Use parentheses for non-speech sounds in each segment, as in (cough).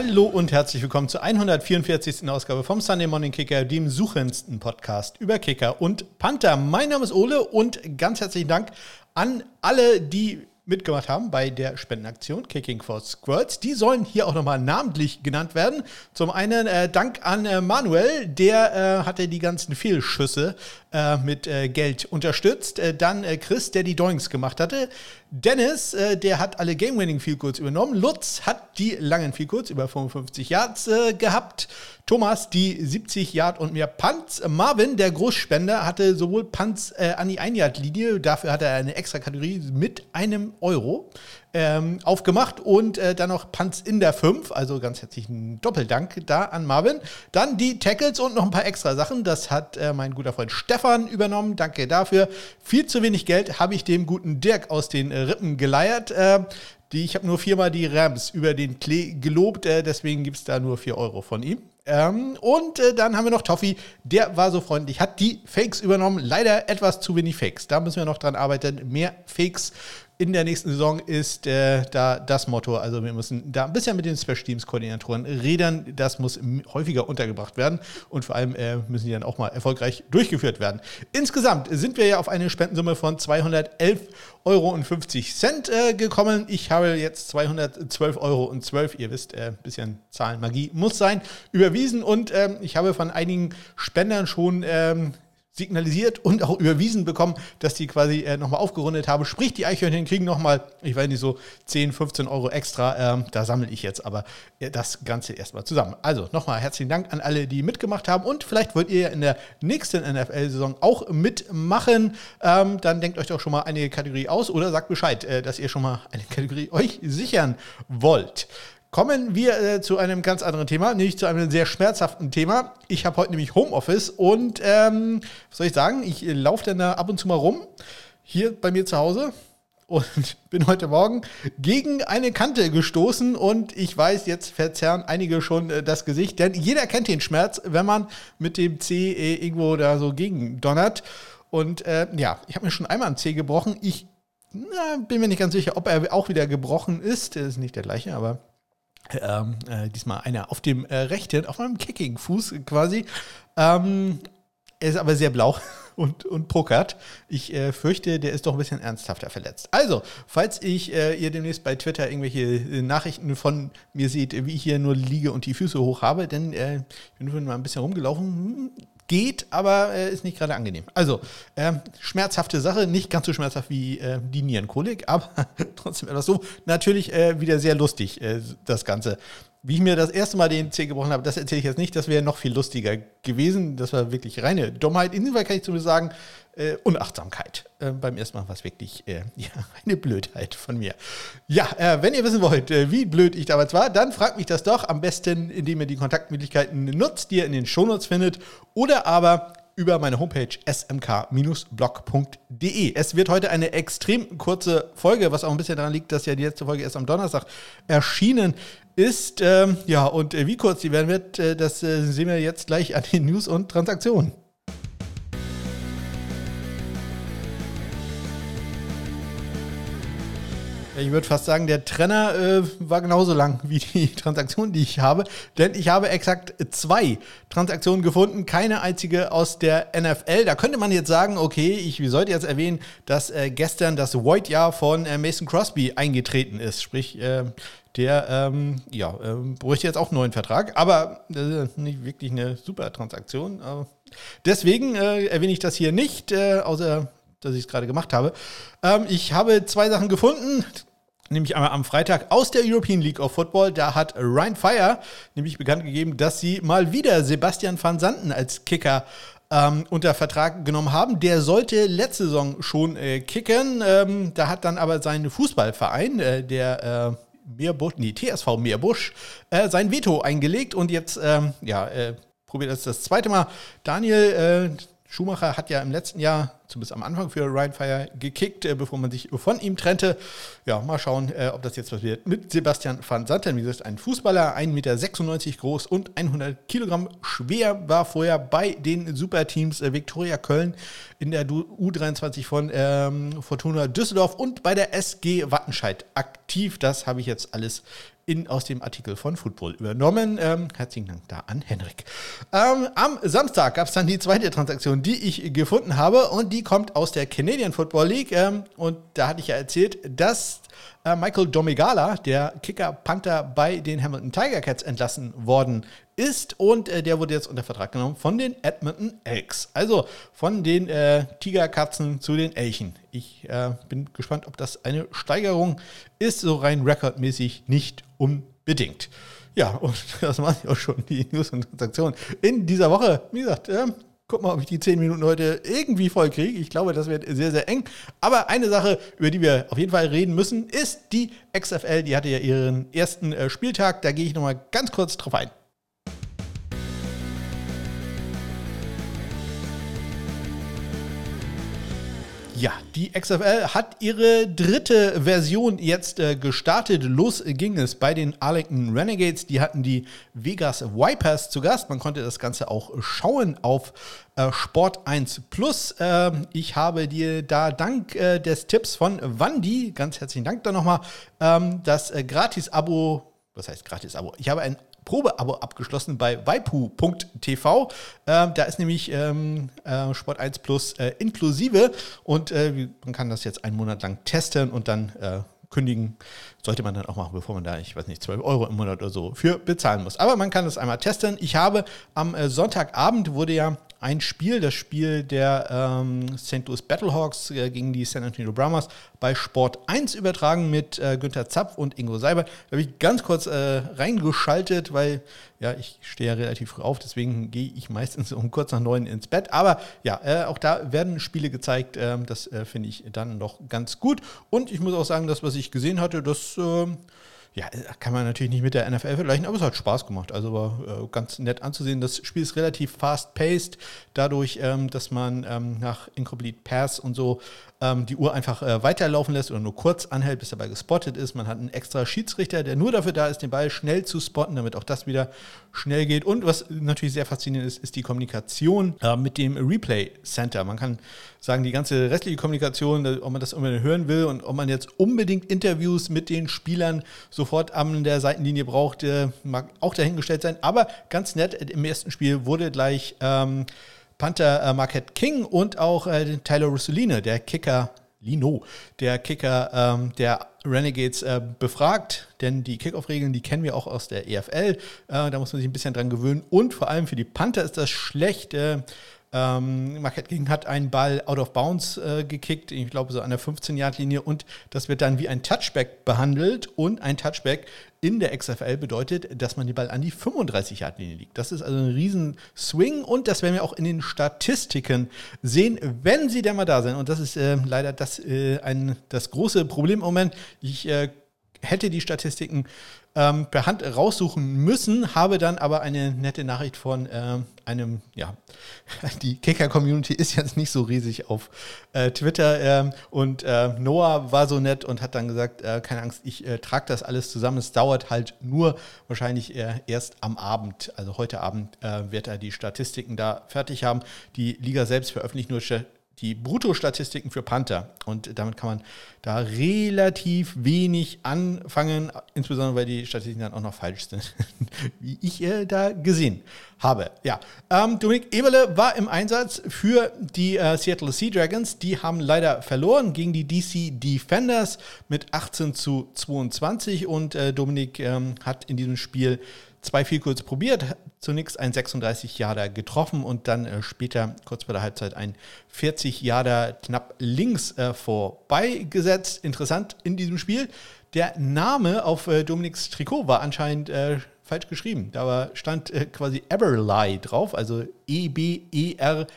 Hallo und herzlich willkommen zur 144. Ausgabe vom Sunday Morning Kicker, dem suchendsten Podcast über Kicker und Panther. Mein Name ist Ole und ganz herzlichen Dank an alle, die mitgemacht haben bei der Spendenaktion Kicking for Squirts. Die sollen hier auch nochmal namentlich genannt werden. Zum einen äh, Dank an äh, Manuel, der äh, hatte die ganzen Fehlschüsse äh, mit äh, Geld unterstützt. Äh, dann Chris, der die Doings gemacht hatte. Dennis, der hat alle Game-Winning Goals übernommen. Lutz hat die langen Goals über 55 Yards gehabt. Thomas die 70 Yard und mehr Punts. Marvin, der Großspender, hatte sowohl Punts an die 1 Yard Linie, dafür hat er eine extra Kategorie mit einem Euro ähm, aufgemacht und äh, dann noch Punts in der 5, also ganz herzlichen Doppeldank da an Marvin. Dann die Tackles und noch ein paar extra Sachen, das hat äh, mein guter Freund Stefan übernommen, danke dafür. Viel zu wenig Geld habe ich dem guten Dirk aus den Rippen geleiert. Äh, die, ich habe nur viermal die Rams über den Klee gelobt, äh, deswegen gibt es da nur 4 Euro von ihm. Ähm, und äh, dann haben wir noch Toffi, der war so freundlich, hat die Fakes übernommen. Leider etwas zu wenig Fakes. Da müssen wir noch dran arbeiten. Mehr Fakes in der nächsten Saison ist äh, da das Motto. Also wir müssen da ein bisschen mit den Special Teams Koordinatoren reden. Das muss häufiger untergebracht werden und vor allem äh, müssen die dann auch mal erfolgreich durchgeführt werden. Insgesamt sind wir ja auf eine Spendensumme von 211,50 Euro äh, gekommen. Ich habe jetzt 212,12 Euro. Ihr wisst, ein äh, bisschen Zahlenmagie muss sein. Überwiesen und ähm, ich habe von einigen Spendern schon ähm, signalisiert und auch überwiesen bekommen, dass die quasi äh, nochmal aufgerundet haben. Sprich, die Eichhörnchen kriegen nochmal, ich weiß nicht, so 10, 15 Euro extra. Ähm, da sammle ich jetzt aber äh, das Ganze erstmal zusammen. Also nochmal herzlichen Dank an alle, die mitgemacht haben. Und vielleicht wollt ihr in der nächsten NFL-Saison auch mitmachen. Ähm, dann denkt euch doch schon mal eine Kategorie aus oder sagt Bescheid, äh, dass ihr schon mal eine Kategorie euch sichern wollt. Kommen wir äh, zu einem ganz anderen Thema, nämlich zu einem sehr schmerzhaften Thema. Ich habe heute nämlich Homeoffice und ähm, was soll ich sagen? Ich äh, laufe dann da ab und zu mal rum, hier bei mir zu Hause (laughs) und bin heute Morgen gegen eine Kante gestoßen und ich weiß, jetzt verzerren einige schon äh, das Gesicht, denn jeder kennt den Schmerz, wenn man mit dem C äh, irgendwo da so gegen donnert. Und äh, ja, ich habe mir schon einmal einen C gebrochen. Ich na, bin mir nicht ganz sicher, ob er auch wieder gebrochen ist. Das ist nicht der gleiche, aber ähm, äh, diesmal einer auf dem äh, rechten, auf meinem Kicking-Fuß quasi. Ähm, er ist aber sehr blau (laughs) und, und pokert. Ich äh, fürchte, der ist doch ein bisschen ernsthafter verletzt. Also, falls ich äh, ihr demnächst bei Twitter irgendwelche äh, Nachrichten von mir seht, wie ich hier nur liege und die Füße hoch habe, denn äh, ich bin mal ein bisschen rumgelaufen. Geht, aber äh, ist nicht gerade angenehm. Also, äh, schmerzhafte Sache, nicht ganz so schmerzhaft wie äh, die Nierenkolik, aber (laughs) trotzdem etwas so. Natürlich wieder sehr lustig, das Ganze. Wie ich mir das erste Mal den Zeh gebrochen habe, das erzähle ich jetzt nicht, das wäre noch viel lustiger gewesen. Das war wirklich reine Dummheit. In diesem Fall kann ich zumindest sagen, äh, Unachtsamkeit. Äh, beim ersten Mal war es wirklich äh, (laughs) ja, eine Blödheit von mir. Ja, äh, wenn ihr wissen wollt, äh, wie blöd ich damals war, dann fragt mich das doch am besten, indem ihr die Kontaktmöglichkeiten nutzt, die ihr in den Shownotes findet oder aber über meine Homepage smk-blog.de. Es wird heute eine extrem kurze Folge, was auch ein bisschen daran liegt, dass ja die letzte Folge erst am Donnerstag erschienen ist. Ähm, ja, und äh, wie kurz die werden wird, äh, das äh, sehen wir jetzt gleich an den News und Transaktionen. Ich würde fast sagen, der Trenner äh, war genauso lang (laughs) wie die Transaktion, die ich habe. Denn ich habe exakt zwei Transaktionen gefunden, keine einzige aus der NFL. Da könnte man jetzt sagen, okay, ich sollte jetzt erwähnen, dass äh, gestern das Void-Jahr von äh, Mason Crosby eingetreten ist. Sprich, äh, der ähm, ja, ähm, bräuchte jetzt auch einen neuen Vertrag. Aber das ist nicht wirklich eine super Transaktion. deswegen äh, erwähne ich das hier nicht, äh, außer dass ich es gerade gemacht habe. Ähm, ich habe zwei Sachen gefunden nämlich einmal am Freitag aus der European League of Football. Da hat Ryan Fire nämlich bekannt gegeben, dass sie mal wieder Sebastian van Santen als Kicker ähm, unter Vertrag genommen haben. Der sollte letzte Saison schon äh, kicken. Ähm, da hat dann aber sein Fußballverein, äh, der äh, Meerbusch, nee, TSV Meerbusch, äh, sein Veto eingelegt und jetzt, ähm, ja, äh, probiert das das zweite Mal. Daniel äh, Schumacher hat ja im letzten Jahr zumindest am Anfang für Ryan Fire gekickt, äh, bevor man sich von ihm trennte. Ja, mal schauen, äh, ob das jetzt was wird mit Sebastian van Santen. Wie gesagt, ein Fußballer, 1,96 Meter groß und 100 Kilogramm schwer, war vorher bei den Superteams äh, Viktoria Köln in der U23 von ähm, Fortuna Düsseldorf und bei der SG Wattenscheid aktiv. Das habe ich jetzt alles in, aus dem Artikel von Football übernommen. Ähm, herzlichen Dank da an Henrik. Ähm, am Samstag gab es dann die zweite Transaktion, die ich gefunden habe und die kommt aus der Canadian Football League. Ähm, und da hatte ich ja erzählt, dass äh, Michael Domegala, der Kicker-Panther bei den Hamilton Tiger Cats, entlassen worden ist und äh, der wurde jetzt unter Vertrag genommen von den Edmonton Elks. Also von den äh, Tigerkatzen zu den Elchen. Ich äh, bin gespannt, ob das eine Steigerung ist, so rein rekordmäßig nicht unbedingt. Ja, und (laughs) das mache ich auch schon, die News und Transaktionen in dieser Woche. Wie gesagt, äh, guck mal, ob ich die 10 Minuten heute irgendwie voll kriege. Ich glaube, das wird sehr, sehr eng. Aber eine Sache, über die wir auf jeden Fall reden müssen, ist die XFL. Die hatte ja ihren ersten äh, Spieltag. Da gehe ich nochmal ganz kurz drauf ein. Ja, die XFL hat ihre dritte Version jetzt äh, gestartet. Los ging es bei den Arlington Renegades. Die hatten die Vegas Vipers zu Gast. Man konnte das Ganze auch schauen auf äh, Sport 1 Plus. Äh, ich habe dir da dank äh, des Tipps von Wandi, ganz herzlichen Dank da nochmal, ähm, das äh, Gratis-Abo was heißt Gratis-Abo? Ich habe ein Probeabo abgeschlossen bei waipu.tv. Ähm, da ist nämlich ähm, äh, Sport 1 Plus äh, inklusive und äh, man kann das jetzt einen Monat lang testen und dann äh, kündigen. Sollte man dann auch machen, bevor man da, ich weiß nicht, 12 Euro im Monat oder so für bezahlen muss. Aber man kann das einmal testen. Ich habe am äh, Sonntagabend wurde ja ein Spiel, das Spiel der ähm, St. Louis Battlehawks äh, gegen die San Antonio Brahmas bei Sport 1 übertragen mit äh, Günther Zapf und Ingo Seiber. Da habe ich ganz kurz äh, reingeschaltet, weil ja, ich stehe ja relativ früh auf, deswegen gehe ich meistens (laughs) um kurz nach neun ins Bett. Aber ja, äh, auch da werden Spiele gezeigt. Ähm, das äh, finde ich dann noch ganz gut. Und ich muss auch sagen, das, was ich gesehen hatte, das ähm, ja, kann man natürlich nicht mit der NFL vergleichen, aber es hat Spaß gemacht. Also war äh, ganz nett anzusehen. Das Spiel ist relativ fast-paced, dadurch, ähm, dass man ähm, nach Incomplete Pass und so ähm, die Uhr einfach äh, weiterlaufen lässt oder nur kurz anhält, bis dabei gespottet ist. Man hat einen extra Schiedsrichter, der nur dafür da ist, den Ball schnell zu spotten, damit auch das wieder schnell geht. Und was natürlich sehr faszinierend ist, ist die Kommunikation äh, mit dem Replay Center. Man kann sagen, die ganze restliche Kommunikation, ob man das unbedingt hören will und ob man jetzt unbedingt Interviews mit den Spielern sofort an der Seitenlinie braucht, äh, mag auch dahingestellt sein. Aber ganz nett, im ersten Spiel wurde gleich ähm, Panther äh, Marquette King und auch äh, Tyler Russoline, der Kicker Lino, der Kicker ähm, der Renegades äh, befragt, denn die Kickoff-Regeln, die kennen wir auch aus der EFL. Äh, da muss man sich ein bisschen dran gewöhnen. Und vor allem für die Panther ist das schlecht. Äh, ähm, Marquette King hat einen Ball out of bounds äh, gekickt, ich glaube so an der 15-Yard-Linie und das wird dann wie ein Touchback behandelt und ein Touchback in der XFL bedeutet, dass man den Ball an die 35-Yard-Linie liegt. Das ist also ein riesen Swing und das werden wir auch in den Statistiken sehen, wenn sie denn mal da sind. Und das ist äh, leider das, äh, ein, das große Problem im Moment. Ich äh, hätte die Statistiken ähm, per Hand raussuchen müssen, habe dann aber eine nette Nachricht von äh, einem, ja, (laughs) die Kicker-Community ist jetzt nicht so riesig auf äh, Twitter ähm, und äh, Noah war so nett und hat dann gesagt, äh, keine Angst, ich äh, trage das alles zusammen. Es dauert halt nur wahrscheinlich äh, erst am Abend, also heute Abend wird er die Statistiken da fertig haben. Die Liga selbst veröffentlicht nur die Bruttostatistiken für Panther. Und damit kann man da relativ wenig anfangen, insbesondere weil die Statistiken dann auch noch falsch sind, (laughs) wie ich äh, da gesehen habe. Ja, ähm, Dominik Eberle war im Einsatz für die äh, Seattle Sea Dragons. Die haben leider verloren gegen die DC Defenders mit 18 zu 22 und äh, Dominik ähm, hat in diesem Spiel zwei viel kurz probiert. Zunächst ein 36 Jahre getroffen und dann äh, später, kurz vor der Halbzeit, ein 40 Jahre knapp links äh, vorbeigesetzt. Interessant in diesem Spiel. Der Name auf äh, Dominiks Trikot war anscheinend äh, falsch geschrieben. Da stand äh, quasi Eberly drauf, also E-B-E-R-L-Y.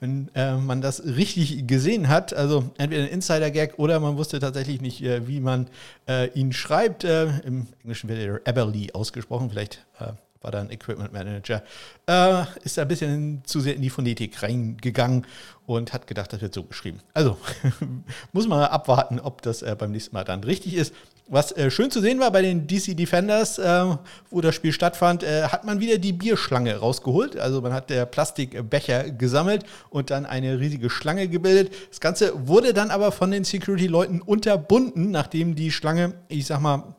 Wenn äh, man das richtig gesehen hat, also entweder ein Insider-Gag oder man wusste tatsächlich nicht, äh, wie man äh, ihn schreibt. Äh, Im Englischen wird er Eberly ausgesprochen, vielleicht äh, war da ein Equipment Manager, äh, ist ein bisschen zu sehr in die Phonetik reingegangen und hat gedacht, das wird so geschrieben. Also (laughs) muss man abwarten, ob das äh, beim nächsten Mal dann richtig ist. Was äh, schön zu sehen war bei den DC Defenders, äh, wo das Spiel stattfand, äh, hat man wieder die Bierschlange rausgeholt. Also man hat der Plastikbecher gesammelt und dann eine riesige Schlange gebildet. Das Ganze wurde dann aber von den Security-Leuten unterbunden, nachdem die Schlange, ich sag mal,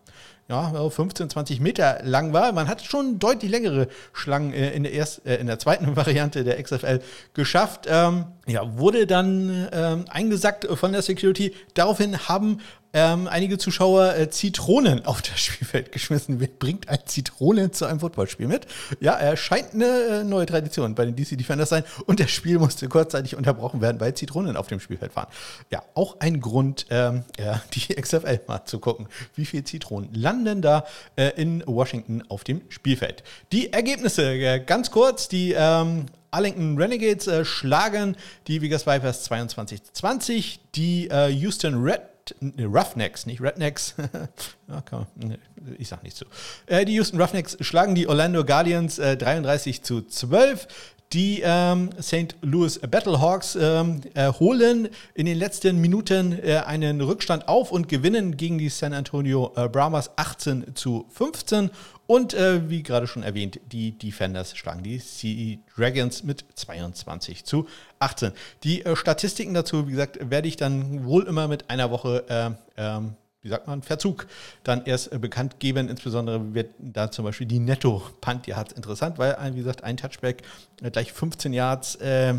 ja, 15, 20 Meter lang war. Man hat schon deutlich längere Schlangen äh, in, der erst, äh, in der zweiten (laughs) Variante der XFL geschafft. Ähm, ja, wurde dann ähm, eingesackt von der Security. Daraufhin haben ähm, einige Zuschauer äh, Zitronen auf das Spielfeld geschmissen. Wer bringt ein Zitrone zu einem Footballspiel mit? Ja, er scheint eine äh, neue Tradition bei den DC Defenders sein und das Spiel musste kurzzeitig unterbrochen werden, weil Zitronen auf dem Spielfeld waren. Ja, auch ein Grund, ähm, ja, (laughs) die XFL mal zu gucken, wie viele Zitronen landen da äh, in Washington auf dem Spielfeld. Die Ergebnisse äh, ganz kurz, die ähm, Arlington Renegades äh, schlagen die Vegas Vipers 22-20, die äh, Houston Red Roughnecks, nicht Rednecks. (laughs) ich sag nicht so. Äh, die Houston Roughnecks schlagen die Orlando Guardians äh, 33 zu 12. Die ähm, St. Louis Battlehawks ähm, äh, holen in den letzten Minuten äh, einen Rückstand auf und gewinnen gegen die San Antonio äh, Brahmas 18 zu 15. Und äh, wie gerade schon erwähnt, die Defenders schlagen die Sea Dragons mit 22 zu 18. Die äh, Statistiken dazu, wie gesagt, werde ich dann wohl immer mit einer Woche äh, ähm, wie sagt man, Verzug dann erst äh, bekannt geben. Insbesondere wird da zum Beispiel die Netto-Punt Yards interessant, weil, wie gesagt, ein Touchback äh, gleich 15 Yards äh,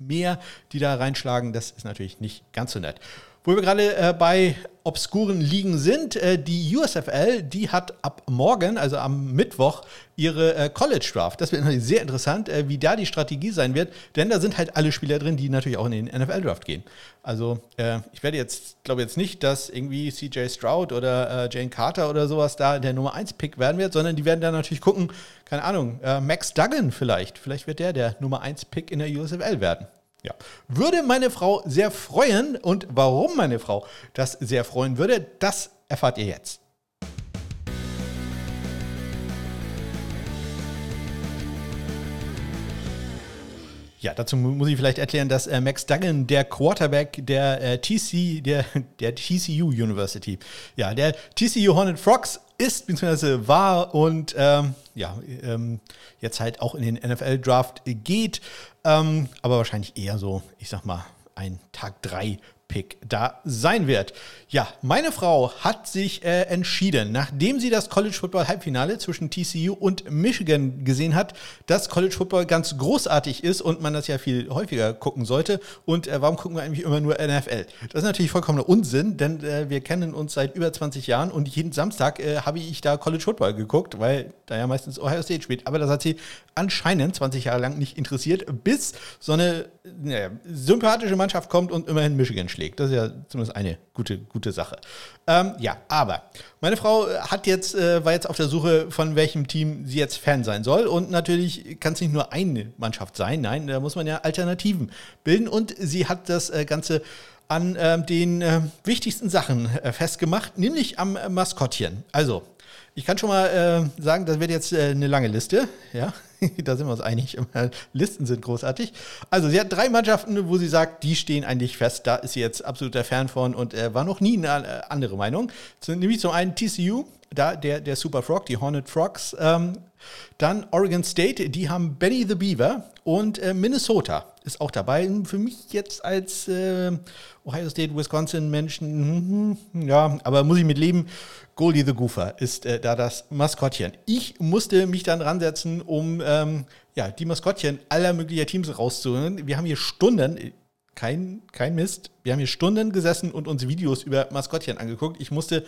mehr, die da reinschlagen. Das ist natürlich nicht ganz so nett. Wo wir gerade äh, bei obskuren Ligen sind, äh, die USFL, die hat ab morgen, also am Mittwoch, ihre äh, College Draft. Das wird natürlich sehr interessant, äh, wie da die Strategie sein wird, denn da sind halt alle Spieler drin, die natürlich auch in den NFL Draft gehen. Also äh, ich werde jetzt, glaube jetzt nicht, dass irgendwie CJ Stroud oder äh, Jane Carter oder sowas da der Nummer 1 Pick werden wird, sondern die werden dann natürlich gucken, keine Ahnung, Max Duggan vielleicht, vielleicht wird der der Nummer 1 Pick in der USFL werden. Ja. Würde meine Frau sehr freuen und warum meine Frau das sehr freuen würde, das erfahrt ihr jetzt. Ja, dazu muss ich vielleicht erklären, dass äh, Max Duggan, der Quarterback der äh, TC, der, der TCU University, ja, der TCU Hornet Frogs ist bzw. war und ähm, ja, ähm, jetzt halt auch in den NFL-Draft geht, ähm, aber wahrscheinlich eher so, ich sag mal, ein Tag 3 Pick da sein wird. Ja, meine Frau hat sich äh, entschieden, nachdem sie das College Football Halbfinale zwischen TCU und Michigan gesehen hat, dass College Football ganz großartig ist und man das ja viel häufiger gucken sollte. Und äh, warum gucken wir eigentlich immer nur NFL? Das ist natürlich vollkommener Unsinn, denn äh, wir kennen uns seit über 20 Jahren und jeden Samstag äh, habe ich da College Football geguckt, weil da ja meistens Ohio State spielt. Aber das hat sie anscheinend 20 Jahre lang nicht interessiert, bis so eine naja, sympathische Mannschaft kommt und immerhin Michigan schlägt. Das ist ja zumindest eine gute, gute Sache. Ähm, ja, aber meine Frau hat jetzt, äh, war jetzt auf der Suche, von welchem Team sie jetzt Fan sein soll. Und natürlich kann es nicht nur eine Mannschaft sein. Nein, da muss man ja Alternativen bilden. Und sie hat das äh, Ganze an äh, den äh, wichtigsten Sachen äh, festgemacht, nämlich am Maskottchen. Also, ich kann schon mal äh, sagen, das wird jetzt äh, eine lange Liste. Ja, (laughs) da sind wir uns einig. Listen sind großartig. Also, sie hat drei Mannschaften, wo sie sagt, die stehen eigentlich fest. Da ist sie jetzt absoluter Fan von und äh, war noch nie eine äh, andere Meinung. Nämlich zum einen TCU, da der, der Super Frog, die Hornet Frogs. Ähm, dann Oregon State, die haben Benny the Beaver und äh, Minnesota ist auch dabei. Für mich jetzt als äh, Ohio State, Wisconsin Menschen, hm, ja, aber muss ich mit leben. Goldie the Goofer ist äh, da das Maskottchen. Ich musste mich dann ransetzen, um ähm, ja, die Maskottchen aller möglicher Teams rauszuholen. Wir haben hier Stunden, kein, kein Mist, wir haben hier Stunden gesessen und uns Videos über Maskottchen angeguckt. Ich musste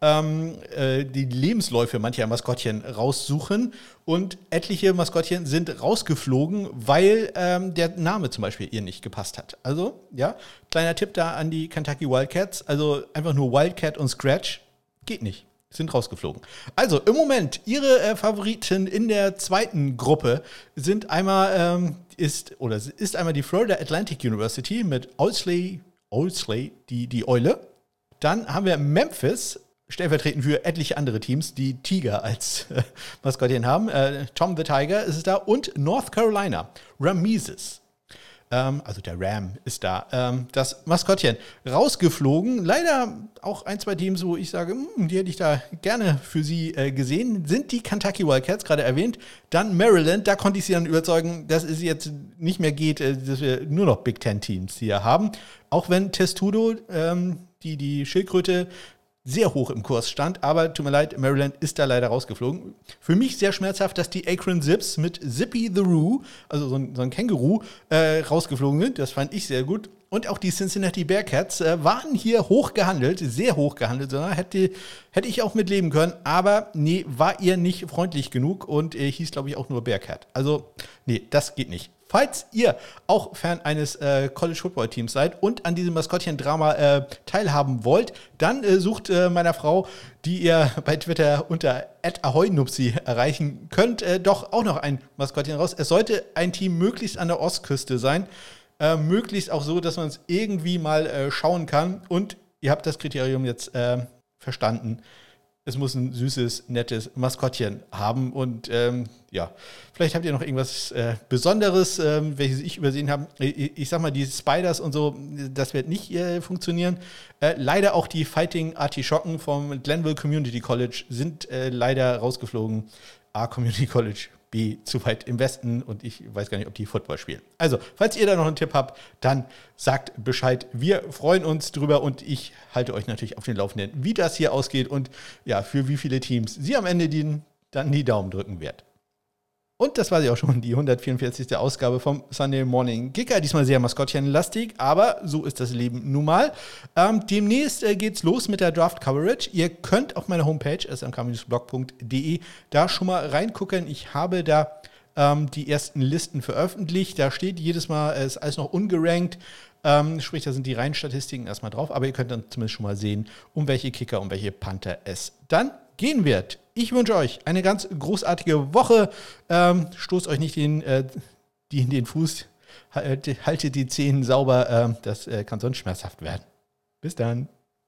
ähm, äh, die Lebensläufe mancher Maskottchen raussuchen und etliche Maskottchen sind rausgeflogen, weil ähm, der Name zum Beispiel ihr nicht gepasst hat. Also, ja, kleiner Tipp da an die Kentucky Wildcats. Also einfach nur Wildcat und Scratch geht nicht sind rausgeflogen. Also im Moment, ihre äh, Favoriten in der zweiten Gruppe sind einmal ähm, ist oder ist einmal die Florida Atlantic University mit Owsley, Owsley die, die Eule. Dann haben wir Memphis stellvertretend für etliche andere Teams, die Tiger als äh, Maskottchen haben. Äh, Tom the Tiger ist es da und North Carolina, Rameses. Ähm, also der Ram ist da. Ähm, das Maskottchen rausgeflogen. Leider auch ein, zwei Teams, wo ich sage, hm, die hätte ich da gerne für sie äh, gesehen, sind die Kentucky Wildcats, gerade erwähnt. Dann Maryland, da konnte ich sie dann überzeugen, dass es jetzt nicht mehr geht, äh, dass wir nur noch Big Ten Teams hier haben. Auch wenn Testudo, ähm, die, die Schildkröte, sehr hoch im Kurs stand. Aber tut mir leid, Maryland ist da leider rausgeflogen. Für mich sehr schmerzhaft, dass die Akron Zips mit Zippy the Roo, also so ein, so ein Känguru, äh, rausgeflogen sind. Das fand ich sehr gut. Und auch die Cincinnati Bearcats äh, waren hier hoch gehandelt, sehr hoch gehandelt. Hätte, hätte ich auch mitleben können, aber nee, war ihr nicht freundlich genug und äh, hieß, glaube ich, auch nur Bearcat. Also, nee, das geht nicht. Falls ihr auch Fan eines äh, College Football Teams seid und an diesem Maskottchen-Drama äh, teilhaben wollt, dann äh, sucht äh, meiner Frau, die ihr (laughs) bei Twitter unter @ahoynupsi erreichen könnt, äh, doch auch noch ein Maskottchen raus. Es sollte ein Team möglichst an der Ostküste sein. Äh, möglichst auch so, dass man es irgendwie mal schauen kann. Und ihr habt das Kriterium jetzt verstanden. Es muss ein süßes, nettes Maskottchen haben. Und ähm, ja, vielleicht habt ihr noch irgendwas äh, Besonderes, ähm, welches ich übersehen habe. Ich, ich, sag mal, die Spiders und so, das wird nicht äh, funktionieren. Äh, leider auch die Fighting Artischocken vom Glenville Community College sind leider rausgeflogen. A Community College B zu weit im Westen und ich weiß gar nicht, ob die Football spielen. Also, falls ihr da noch einen Tipp habt, dann sagt Bescheid. Wir freuen uns drüber und ich halte euch natürlich auf den Laufenden, wie das hier ausgeht und ja, für wie viele Teams sie am Ende die, dann die Daumen drücken wird. Und das war sie auch schon, die 144. Ausgabe vom Sunday Morning Kicker. Diesmal sehr maskottchenlastig, aber so ist das Leben nun mal. Ähm, demnächst äh, geht's los mit der Draft Coverage. Ihr könnt auf meiner Homepage smkblog.de da schon mal reingucken. Ich habe da ähm, die ersten Listen veröffentlicht. Da steht jedes Mal, es ist alles noch ungerankt. Ähm, sprich, da sind die Reihenstatistiken erstmal drauf, aber ihr könnt dann zumindest schon mal sehen, um welche Kicker, um welche Panther es dann gehen wird. Ich wünsche euch eine ganz großartige Woche. Ähm, stoßt euch nicht den, äh, die, den Fuß, haltet die Zehen sauber. Ähm, das äh, kann sonst schmerzhaft werden. Bis dann.